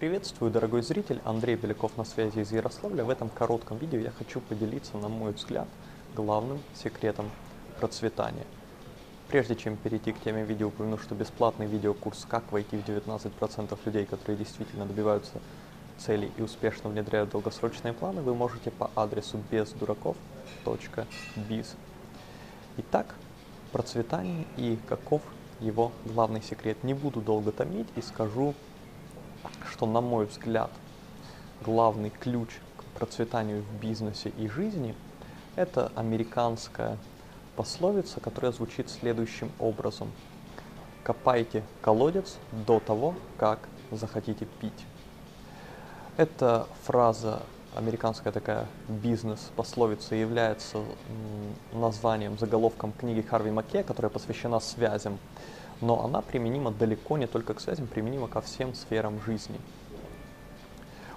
Приветствую, дорогой зритель, Андрей Беляков на связи из Ярославля. В этом коротком видео я хочу поделиться, на мой взгляд, главным секретом процветания. Прежде чем перейти к теме видео, упомяну, что бесплатный видеокурс «Как войти в 19% людей, которые действительно добиваются целей и успешно внедряют долгосрочные планы» вы можете по адресу бездураков.biz. Итак, процветание и каков его главный секрет. Не буду долго томить и скажу что, на мой взгляд, главный ключ к процветанию в бизнесе и жизни – это американская пословица, которая звучит следующим образом. Копайте колодец до того, как захотите пить. Эта фраза, американская такая бизнес-пословица, является названием, заголовком книги Харви Маке, которая посвящена связям но она применима далеко не только к связям, применима ко всем сферам жизни.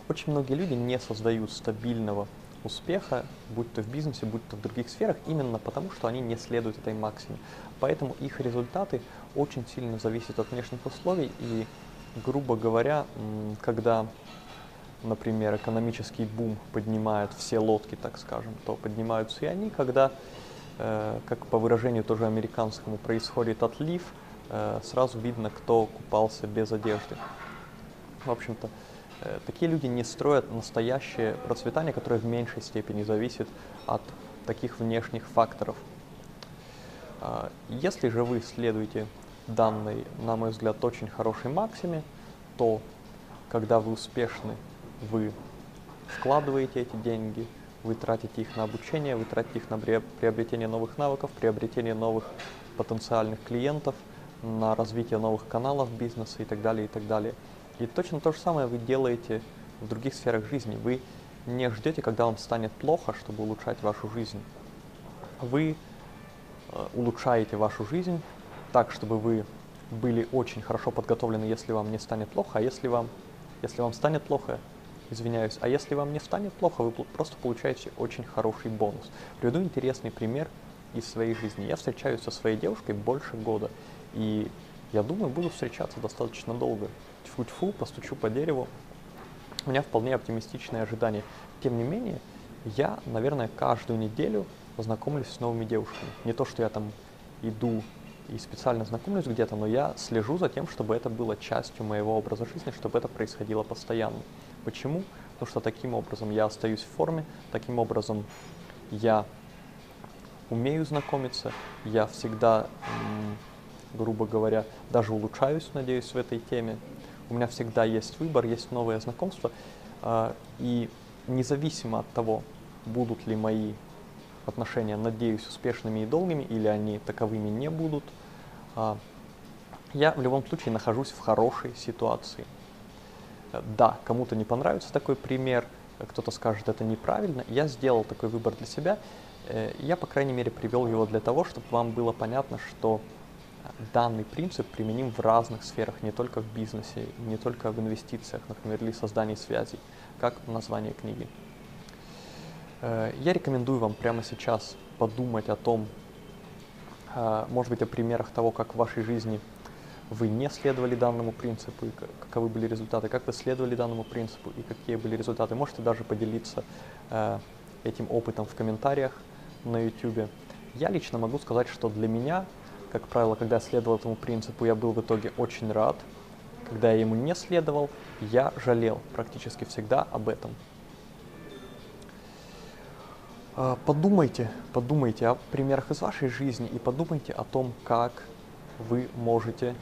Очень многие люди не создают стабильного успеха, будь то в бизнесе, будь то в других сферах, именно потому, что они не следуют этой максиме. Поэтому их результаты очень сильно зависят от внешних условий, и, грубо говоря, когда, например, экономический бум поднимает все лодки, так скажем, то поднимаются и они, когда, э, как по выражению тоже американскому, происходит отлив – Э, сразу видно, кто купался без одежды. В общем-то, э, такие люди не строят настоящее процветание, которое в меньшей степени зависит от таких внешних факторов. А, если же вы следуете данной, на мой взгляд, очень хорошей максиме, то когда вы успешны, вы вкладываете эти деньги, вы тратите их на обучение, вы тратите их на приобретение новых навыков, приобретение новых потенциальных клиентов – на развитие новых каналов бизнеса и так далее, и так далее. И точно то же самое вы делаете в других сферах жизни. Вы не ждете, когда вам станет плохо, чтобы улучшать вашу жизнь. Вы э, улучшаете вашу жизнь так, чтобы вы были очень хорошо подготовлены, если вам не станет плохо, а если вам, если вам станет плохо, извиняюсь, а если вам не станет плохо, вы просто получаете очень хороший бонус. Приведу интересный пример из своей жизни. Я встречаюсь со своей девушкой больше года, и я думаю, буду встречаться достаточно долго. Тьфу-тьфу, постучу по дереву. У меня вполне оптимистичные ожидания. Тем не менее, я, наверное, каждую неделю знакомлюсь с новыми девушками. Не то, что я там иду и специально знакомлюсь где-то, но я слежу за тем, чтобы это было частью моего образа жизни, чтобы это происходило постоянно. Почему? Потому что таким образом я остаюсь в форме, таким образом я умею знакомиться, я всегда грубо говоря, даже улучшаюсь, надеюсь, в этой теме. У меня всегда есть выбор, есть новые знакомства. И независимо от того, будут ли мои отношения, надеюсь, успешными и долгими, или они таковыми не будут, а, я в любом случае нахожусь в хорошей ситуации. Да, кому-то не понравится такой пример, кто-то скажет, это неправильно. Я сделал такой выбор для себя. Э, я, по крайней мере, привел его для того, чтобы вам было понятно, что данный принцип применим в разных сферах, не только в бизнесе, не только в инвестициях, например, или создании связей, как название книги. Э, я рекомендую вам прямо сейчас подумать о том, э, может быть, о примерах того, как в вашей жизни вы не следовали данному принципу, и каковы были результаты, как вы следовали данному принципу и какие были результаты. Можете даже поделиться э, этим опытом в комментариях на YouTube. Я лично могу сказать, что для меня как правило, когда я следовал этому принципу, я был в итоге очень рад. Когда я ему не следовал, я жалел практически всегда об этом. А, подумайте, подумайте о примерах из вашей жизни и подумайте о том, как вы можете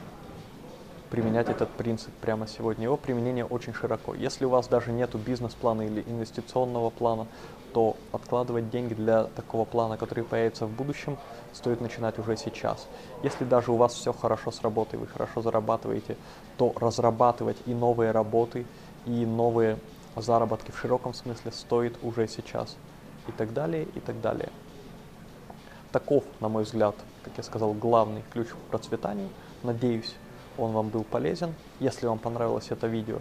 применять этот принцип прямо сегодня. Его применение очень широко. Если у вас даже нет бизнес-плана или инвестиционного плана, то откладывать деньги для такого плана, который появится в будущем, стоит начинать уже сейчас. Если даже у вас все хорошо с работой, вы хорошо зарабатываете, то разрабатывать и новые работы, и новые заработки в широком смысле стоит уже сейчас. И так далее, и так далее. Таков, на мой взгляд, как я сказал, главный ключ к процветанию. Надеюсь, он вам был полезен. Если вам понравилось это видео,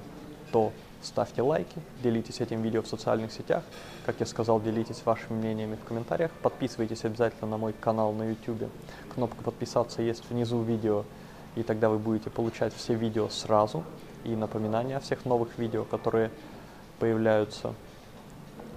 то ставьте лайки, делитесь этим видео в социальных сетях. Как я сказал, делитесь вашими мнениями в комментариях. Подписывайтесь обязательно на мой канал на YouTube. Кнопка подписаться есть внизу видео, и тогда вы будете получать все видео сразу. и напоминания о всех новых видео, которые появляются.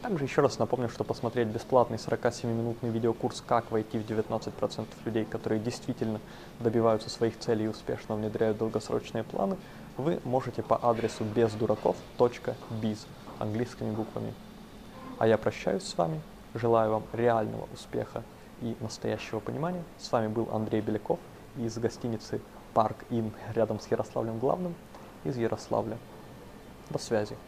Также еще раз напомню, что посмотреть бесплатный 47-минутный видеокурс «Как войти в 19% людей, которые действительно добиваются своих целей и успешно внедряют долгосрочные планы», вы можете по адресу бездураков.biz английскими буквами. А я прощаюсь с вами, желаю вам реального успеха и настоящего понимания. С вами был Андрей Беляков из гостиницы Парк Ин рядом с Ярославлем Главным из Ярославля. До связи.